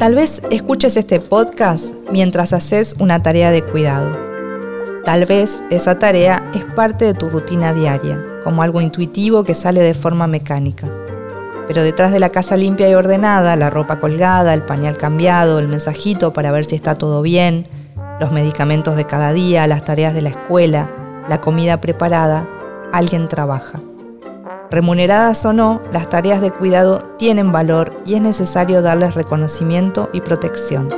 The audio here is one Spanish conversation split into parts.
Tal vez escuches este podcast mientras haces una tarea de cuidado. Tal vez esa tarea es parte de tu rutina diaria, como algo intuitivo que sale de forma mecánica. Pero detrás de la casa limpia y ordenada, la ropa colgada, el pañal cambiado, el mensajito para ver si está todo bien, los medicamentos de cada día, las tareas de la escuela, la comida preparada, alguien trabaja. Remuneradas o no, las tareas de cuidado tienen valor y es necesario darles reconocimiento y protección.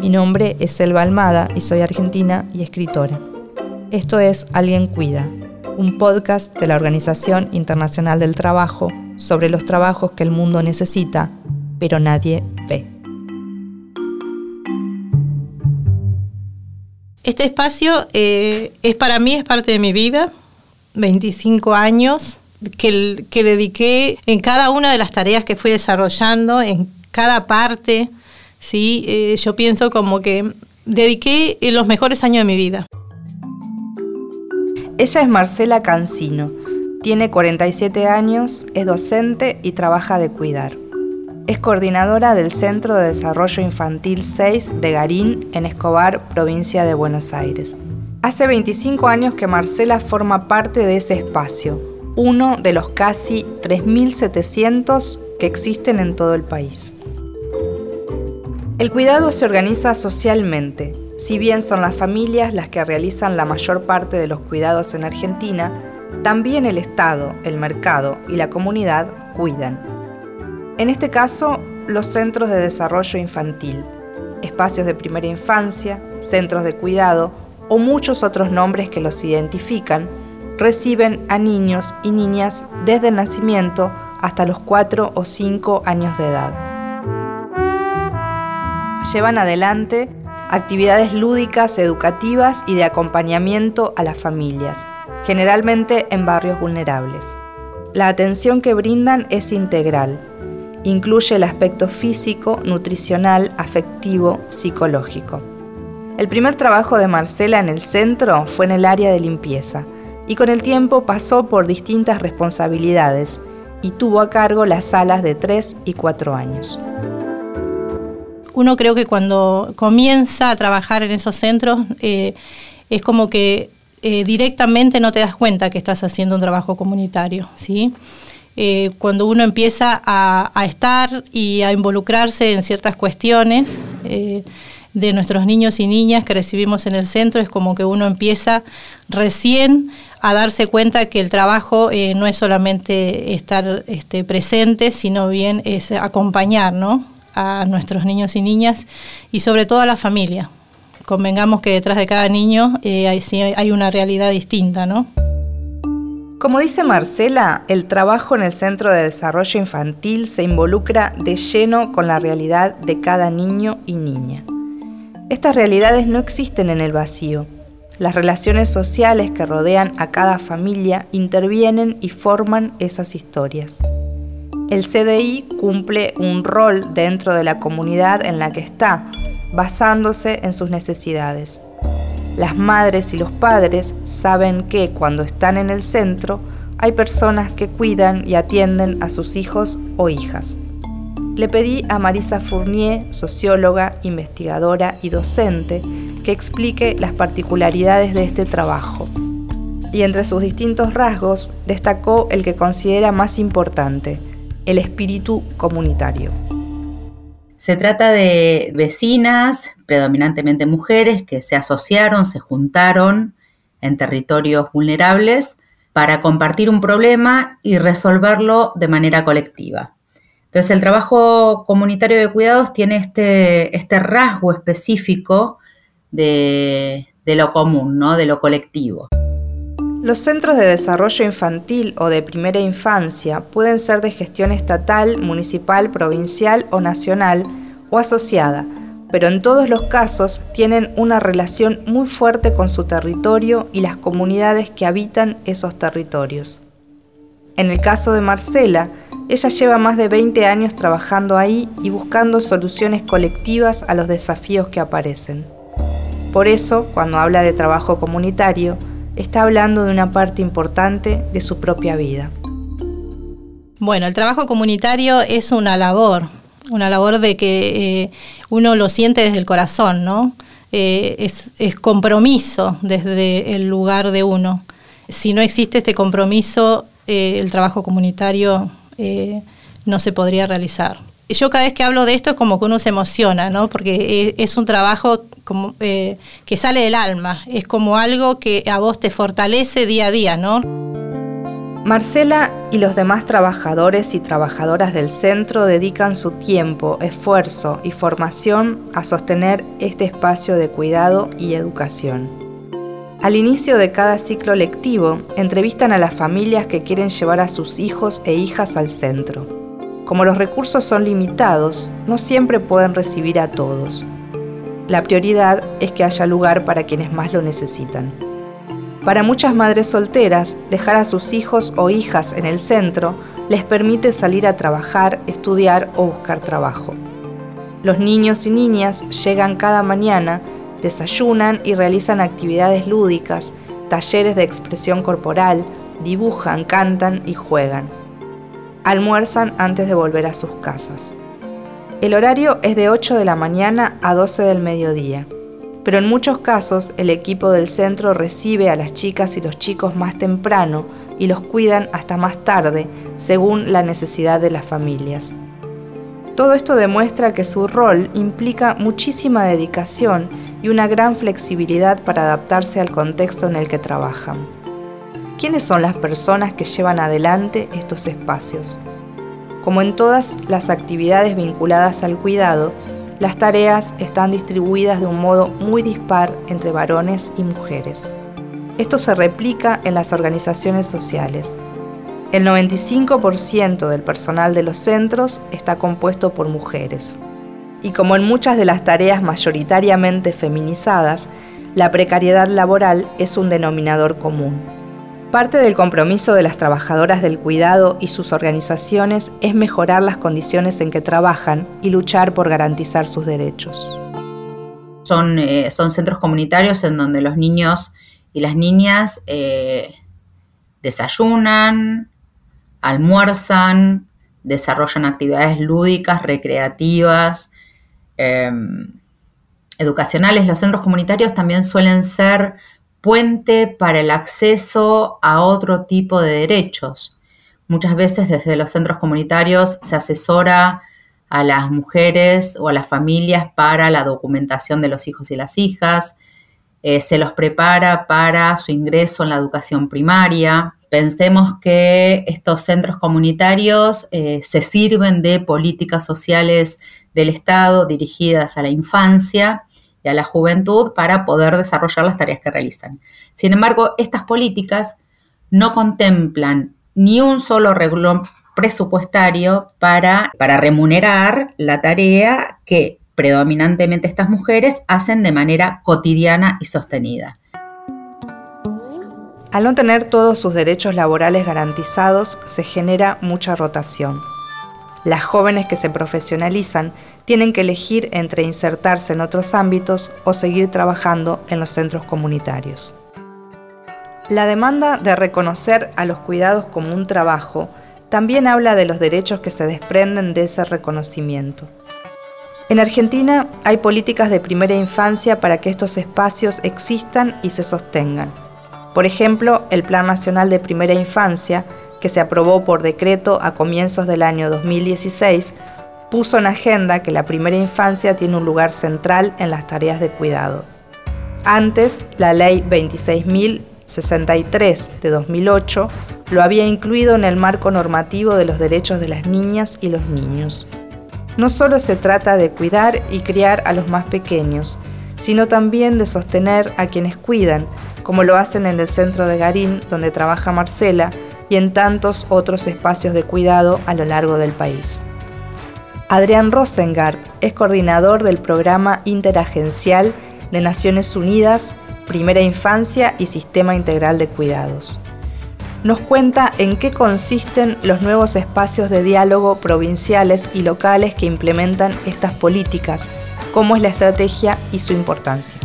Mi nombre es Selva Almada y soy argentina y escritora. Esto es Alguien Cuida, un podcast de la Organización Internacional del Trabajo sobre los trabajos que el mundo necesita, pero nadie ve. Este espacio eh, es para mí, es parte de mi vida, 25 años que, dediqué en cada una de las tareas que fui desarrollando, en cada parte, ¿sí? Eh, yo pienso como que dediqué los mejores años de mi vida. Ella es Marcela Cancino, tiene 47 años, es docente y trabaja de cuidar. Es coordinadora del Centro de Desarrollo Infantil 6 de Garín, en Escobar, provincia de Buenos Aires. Hace 25 años que Marcela forma parte de ese espacio, uno de los casi 3.700 que existen en todo el país. El cuidado se organiza socialmente. Si bien son las familias las que realizan la mayor parte de los cuidados en Argentina, también el Estado, el mercado y la comunidad cuidan. En este caso, los centros de desarrollo infantil, espacios de primera infancia, centros de cuidado o muchos otros nombres que los identifican, reciben a niños y niñas desde el nacimiento hasta los 4 o 5 años de edad. Llevan adelante actividades lúdicas, educativas y de acompañamiento a las familias, generalmente en barrios vulnerables. La atención que brindan es integral. Incluye el aspecto físico, nutricional, afectivo, psicológico. El primer trabajo de Marcela en el centro fue en el área de limpieza y con el tiempo pasó por distintas responsabilidades y tuvo a cargo las salas de 3 y 4 años. Uno creo que cuando comienza a trabajar en esos centros eh, es como que eh, directamente no te das cuenta que estás haciendo un trabajo comunitario, ¿sí? Eh, cuando uno empieza a, estar y a involucrarse en ciertas cuestiones de nuestros niños y niñas que recibimos en el centro, es como que uno empieza recién a darse cuenta que el trabajo eh, no es solamente estar este, presente, sino bien es acompañar a nuestros niños y niñas y sobre todo a la familia. Convengamos que detrás de cada niño eh, hay, hay una realidad distinta, ¿no? Como dice Marcela, el trabajo en el Centro de Desarrollo Infantil se involucra de lleno con la realidad de cada niño y niña. Estas realidades no existen en el vacío, las relaciones sociales que rodean a cada familia intervienen y forman esas historias. El CDI cumple un rol dentro de la comunidad en la que está, basándose en sus necesidades. Las madres y los padres saben que cuando están en el centro hay personas que cuidan y atienden a sus hijos o hijas. Le pedí a Marisa Fournier, socióloga, investigadora y docente, que explique las particularidades de este trabajo. Y entre sus distintos rasgos destacó el que considera más importante, el espíritu comunitario. Se trata de vecinas, predominantemente mujeres, que se asociaron, se juntaron en territorios vulnerables para compartir un problema y resolverlo de manera colectiva. Entonces el trabajo comunitario de cuidados tiene este, este rasgo específico de, lo común, ¿no? de lo colectivo. Los centros de desarrollo infantil o de primera infancia pueden ser de gestión estatal, municipal, provincial o nacional o asociada, pero en todos los casos tienen una relación muy fuerte con su territorio y las comunidades que habitan esos territorios. En el caso de Marcela, ella lleva más de 20 años trabajando ahí y buscando soluciones colectivas a los desafíos que aparecen. Por eso, cuando habla de trabajo comunitario, está hablando de una parte importante de su propia vida. Bueno, el trabajo comunitario es una labor, una labor de que eh, uno lo siente desde el corazón, ¿no? Eh, es, compromiso desde el lugar de uno. Si no existe este compromiso, eh, el trabajo comunitario no se podría realizar. Yo cada vez que hablo de esto es como que uno se emociona, ¿no? Porque es, un trabajo como, que sale del alma, es como algo que a vos te fortalece día a día, ¿no? Marcela y los demás trabajadores y trabajadoras del centro dedican su tiempo, esfuerzo y formación a sostener este espacio de cuidado y educación. Al inicio de cada ciclo lectivo, entrevistan a las familias que quieren llevar a sus hijos e hijas al centro. Como los recursos son limitados, no siempre pueden recibir a todos. La prioridad es que haya lugar para quienes más lo necesitan. Para muchas madres solteras, dejar a sus hijos o hijas en el centro les permite salir a trabajar, estudiar o buscar trabajo. Los niños y niñas llegan cada mañana, desayunan y realizan actividades lúdicas, talleres de expresión corporal, dibujan, cantan y juegan. Almuerzan antes de volver a sus casas. El horario es de 8 de la mañana a 12 del mediodía pero en muchos casos el equipo del centro recibe a las chicas y los chicos más temprano y los cuidan hasta más tarde, según la necesidad de las familias. Todo esto demuestra que su rol implica muchísima dedicación y una gran flexibilidad para adaptarse al contexto en el que trabajan. ¿Quiénes son las personas que llevan adelante estos espacios? Como en todas las actividades vinculadas al cuidado, las tareas están distribuidas de un modo muy dispar entre varones y mujeres. Esto se replica en las organizaciones sociales. El 95% del personal de los centros está compuesto por mujeres. Y como en muchas de las tareas mayoritariamente feminizadas, la precariedad laboral es un denominador común. Parte del compromiso de las trabajadoras del cuidado y sus organizaciones es mejorar las condiciones en que trabajan y luchar por garantizar sus derechos. Son, eh, son centros comunitarios en donde los niños y las niñas eh, desayunan, almuerzan, desarrollan actividades lúdicas, recreativas, em, educacionales. Los centros comunitarios también suelen ser puente para el acceso a otro tipo de derechos. Muchas veces desde los centros comunitarios se asesora a las mujeres o a las familias para la documentación de los hijos y las hijas, eh, se los prepara para su ingreso en la educación primaria. Pensemos que estos centros comunitarios eh, se sirven de políticas sociales del Estado dirigidas a la infancia a la juventud para poder desarrollar las tareas que realizan. Sin embargo, estas políticas no contemplan ni un solo renglón presupuestario para, para remunerar la tarea que predominantemente estas mujeres hacen de manera cotidiana y sostenida. Al no tener todos sus derechos laborales garantizados, se genera mucha rotación. Las jóvenes que se profesionalizan tienen que elegir entre insertarse en otros ámbitos o seguir trabajando en los centros comunitarios. La demanda de reconocer a los cuidados como un trabajo también habla de los derechos que se desprenden de ese reconocimiento. En Argentina hay políticas de primera infancia para que estos espacios existan y se sostengan. Por ejemplo, el Plan Nacional de Primera Infancia que se aprobó por decreto a comienzos del año 2016, puso en agenda que la primera infancia tiene un lugar central en las tareas de cuidado. Antes, la ley 26.063 de 2008 lo había incluido en el marco normativo de los derechos de las niñas y los niños. No solo se trata de cuidar y criar a los más pequeños, sino también de sostener a quienes cuidan, como lo hacen en el centro de Garín, donde trabaja Marcela, y en tantos otros espacios de cuidado a lo largo del país. Adrián Rosengart es coordinador del programa interagencial de Naciones Unidas, Primera Infancia y Sistema Integral de Cuidados. Nos cuenta en qué consisten los nuevos espacios de diálogo provinciales y locales que implementan estas políticas, cómo es la estrategia y su importancia.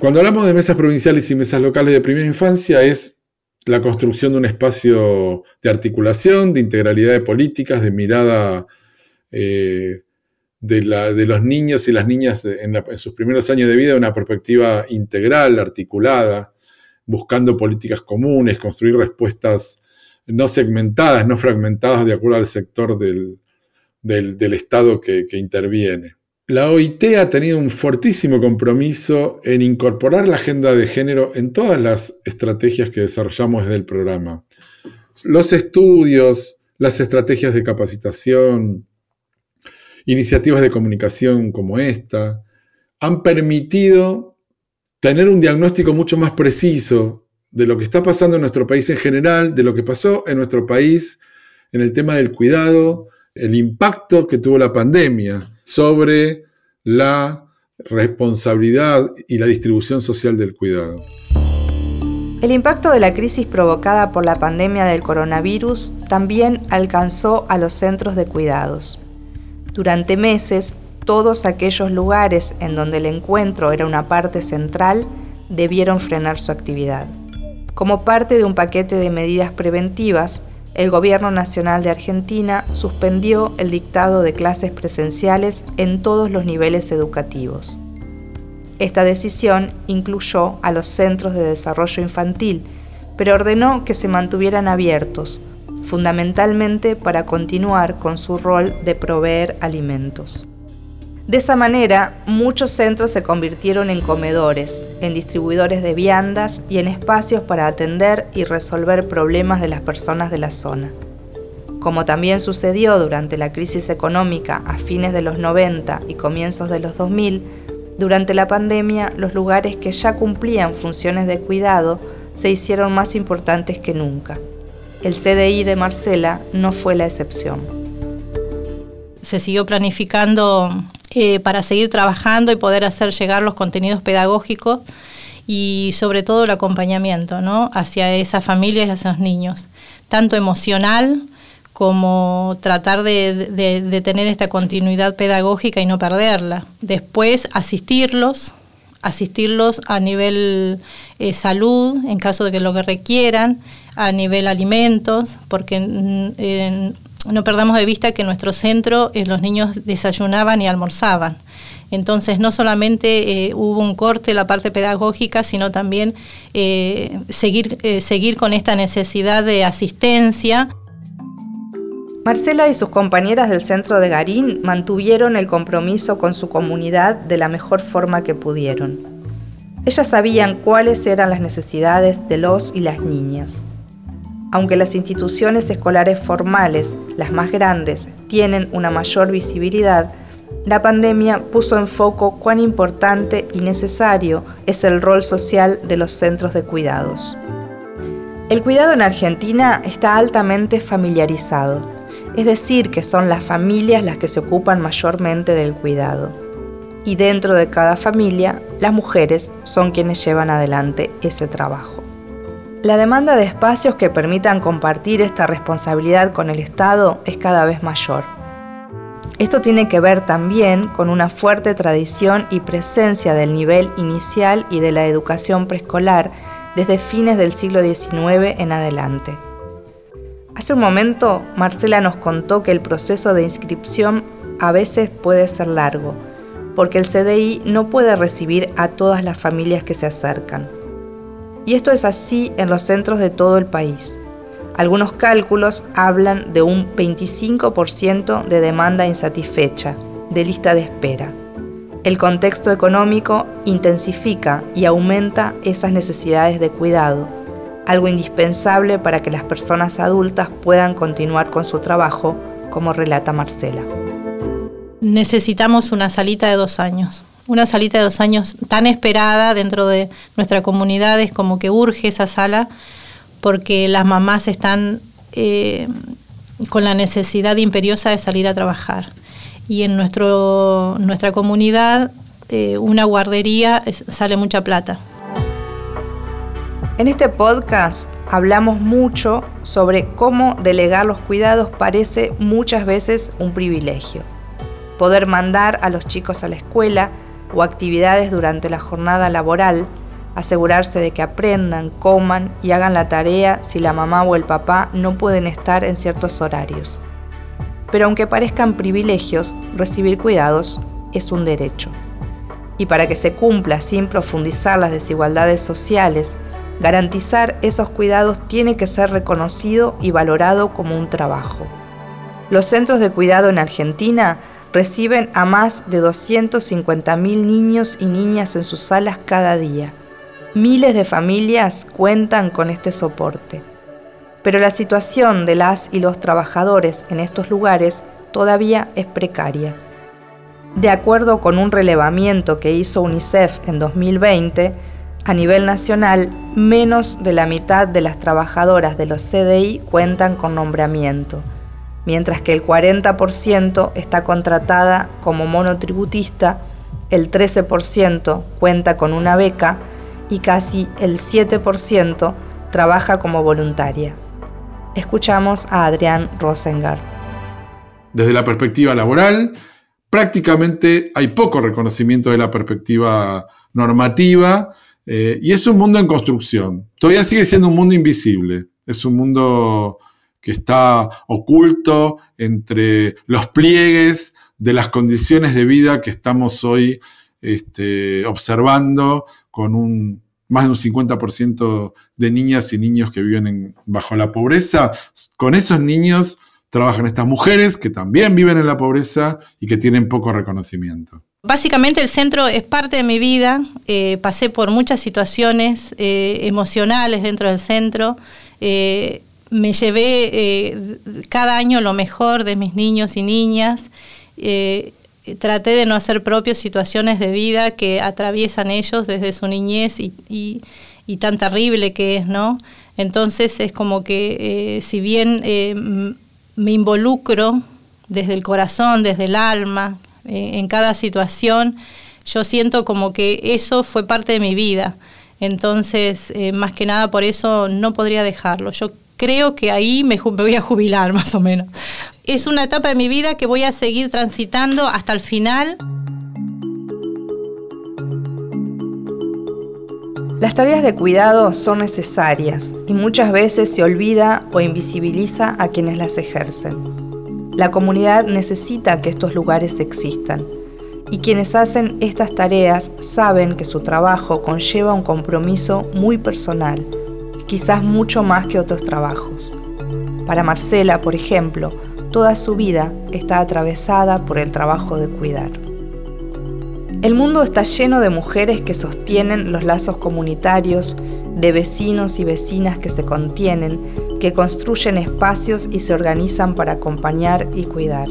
Cuando hablamos de mesas provinciales y mesas locales de primera infancia es la construcción de un espacio de articulación, de integralidad de políticas, de mirada eh, de, los niños y las niñas en, sus primeros años de vida una perspectiva integral, articulada, buscando políticas comunes, construir respuestas no segmentadas, no fragmentadas de acuerdo al sector del, Estado que interviene. La OIT ha tenido un fortísimo compromiso en incorporar la agenda de género en todas las estrategias que desarrollamos desde el programa. Los estudios, las estrategias de capacitación, iniciativas de comunicación como esta, han permitido tener un diagnóstico mucho más preciso de lo que está pasando en nuestro país en general, de lo que pasó en nuestro país en el tema del cuidado, el impacto que tuvo la pandemia sobre la responsabilidad y la distribución social del cuidado. El impacto de la crisis provocada por la pandemia del coronavirus también alcanzó a los centros de cuidados. Durante meses, todos aquellos lugares en donde el encuentro era una parte central debieron frenar su actividad. Como parte de un paquete de medidas preventivas, el Gobierno Nacional de Argentina suspendió el dictado de clases presenciales en todos los niveles educativos. Esta decisión incluyó a los centros de desarrollo infantil, pero ordenó que se mantuvieran abiertos, fundamentalmente para continuar con su rol de proveer alimentos. De esa manera, muchos centros se convirtieron en comedores, en distribuidores de viandas y en espacios para atender y resolver problemas de las personas de la zona. Como también sucedió durante la crisis económica a fines de los 90 y comienzos de los 2000, durante la pandemia los lugares que ya cumplían funciones de cuidado se hicieron más importantes que nunca. El CDI de Marcela no fue la excepción. Se siguió planificando eh, para seguir trabajando y poder hacer llegar los contenidos pedagógicos y sobre todo el acompañamiento ¿no? hacia esas familias y hacia esos niños, tanto emocional como tratar de, tener esta continuidad pedagógica y no perderla. Después asistirlos, asistirlos a nivel eh, salud, en caso de que lo que requieran, a nivel alimentos, porque no perdamos de vista que en nuestro centro eh, los niños desayunaban y almorzaban. Entonces no solamente eh, hubo un corte en la parte pedagógica, sino también eh, seguir, seguir con esta necesidad de asistencia. Marcela y sus compañeras del centro de Garín mantuvieron el compromiso con su comunidad de la mejor forma que pudieron. Ellas sabían cuáles eran las necesidades de los y las niñas. Aunque las instituciones escolares formales, las más grandes, tienen una mayor visibilidad, la pandemia puso en foco cuán importante y necesario es el rol social de los centros de cuidados. El cuidado en Argentina está altamente familiarizado, es decir, que son las familias las que se ocupan mayormente del cuidado. Y dentro de cada familia, las mujeres son quienes llevan adelante ese trabajo. La demanda de espacios que permitan compartir esta responsabilidad con el Estado es cada vez mayor. Esto tiene que ver también con una fuerte tradición y presencia del nivel inicial y de la educación preescolar desde fines del siglo XIX en adelante. Hace un momento, Marcela nos contó que el proceso de inscripción a veces puede ser largo, porque el CDI no puede recibir a todas las familias que se acercan. Y esto es así en los centros de todo el país. Algunos cálculos hablan de un 25% de demanda insatisfecha, de lista de espera. El contexto económico intensifica y aumenta esas necesidades de cuidado, algo indispensable para que las personas adultas puedan continuar con su trabajo, como relata Marcela. Necesitamos una salita de dos años una salita de dos años tan esperada dentro de nuestra comunidad, es como que urge esa sala porque las mamás están eh, con la necesidad imperiosa de salir a trabajar. Y en nuestro, nuestra comunidad eh, una guardería sale mucha plata. En este podcast hablamos mucho sobre cómo delegar los cuidados parece muchas veces un privilegio. Poder mandar a los chicos a la escuela, o actividades durante la jornada laboral, asegurarse de que aprendan, coman y hagan la tarea si la mamá o el papá no pueden estar en ciertos horarios. Pero aunque parezcan privilegios, recibir cuidados es un derecho. Y para que se cumpla sin profundizar las desigualdades sociales, garantizar esos cuidados tiene que ser reconocido y valorado como un trabajo. Los centros de cuidado en Argentina reciben a más de 250.000 niños y niñas en sus salas cada día. Miles de familias cuentan con este soporte. Pero la situación de las y los trabajadores en estos lugares todavía es precaria. De acuerdo con un relevamiento que hizo UNICEF en 2020, a nivel nacional, menos de la mitad de las trabajadoras de los CDI cuentan con nombramiento, mientras que el 40% está contratada como monotributista, el 13% cuenta con una beca y casi el 7% trabaja como voluntaria. Escuchamos a Adrián Rosengard. Desde la perspectiva laboral, prácticamente hay poco reconocimiento de la perspectiva normativa eh, y es un mundo en construcción. Todavía sigue siendo un mundo invisible. Es un mundo que está oculto entre los pliegues de las condiciones de vida que estamos hoy este, observando con un, más de un 50% de niñas y niños que viven bajo la pobreza. Con esos niños trabajan estas mujeres que también viven en la pobreza y que tienen poco reconocimiento. Básicamente el centro es parte de mi vida, eh, pasé por muchas situaciones eh, emocionales dentro del centro, eh, me llevé cada año lo mejor de mis niños y niñas, traté de no hacer propios situaciones de vida que atraviesan ellos desde su niñez y, tan terrible que es, ¿no? Entonces es como que si bien me involucro desde el corazón, desde el alma, eh, en cada situación, yo siento como que eso fue parte de mi vida. Entonces, eh, más que nada por eso no podría dejarlo. Yo creo que ahí me, voy a jubilar más o menos. Es una etapa de mi vida que voy a seguir transitando hasta el final. Las tareas de cuidado son necesarias y muchas veces se olvida o invisibiliza a quienes las ejercen. La comunidad necesita que estos lugares existan y quienes hacen estas tareas saben que su trabajo conlleva un compromiso muy personal, quizás mucho más que otros trabajos. Para Marcela, por ejemplo, toda su vida está atravesada por el trabajo de cuidar. El mundo está lleno de mujeres que sostienen los lazos comunitarios, de vecinos y vecinas que se contienen, que construyen espacios y se organizan para acompañar y cuidar.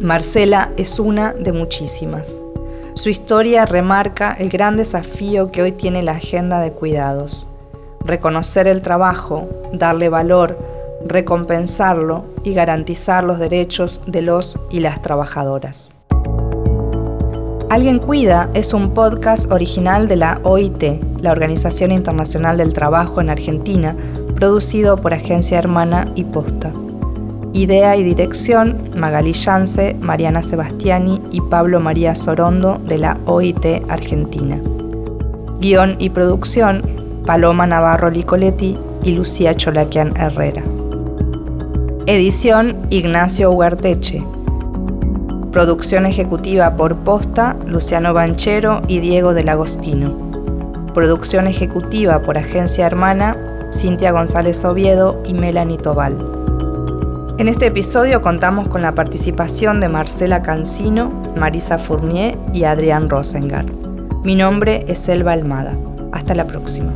Marcela es una de muchísimas. Su historia remarca el gran desafío que hoy tiene la agenda de cuidados. Reconocer el trabajo, darle valor, recompensarlo y garantizar los derechos de los y las trabajadoras. Alguien Cuida es un podcast original de la OIT, la Organización Internacional del Trabajo en Argentina, producido por Agencia Hermana y Posta. Idea y dirección, Magali Yance, Mariana Sebastiani y Pablo María Sorondo de la OIT Argentina. Guión y producción, Paloma Navarro Licoletti y Lucía Cholaquian Herrera. Edición, Ignacio Huarteche. Producción ejecutiva por Posta, Luciano Banchero y Diego del Agostino. Producción ejecutiva por Agencia Hermana, Cintia González Oviedo y Melanie Tobal. En este episodio contamos con la participación de Marcela Cancino, Marisa Fournier y Adrián Rosengard. Mi nombre es Elba Almada. Hasta la próxima.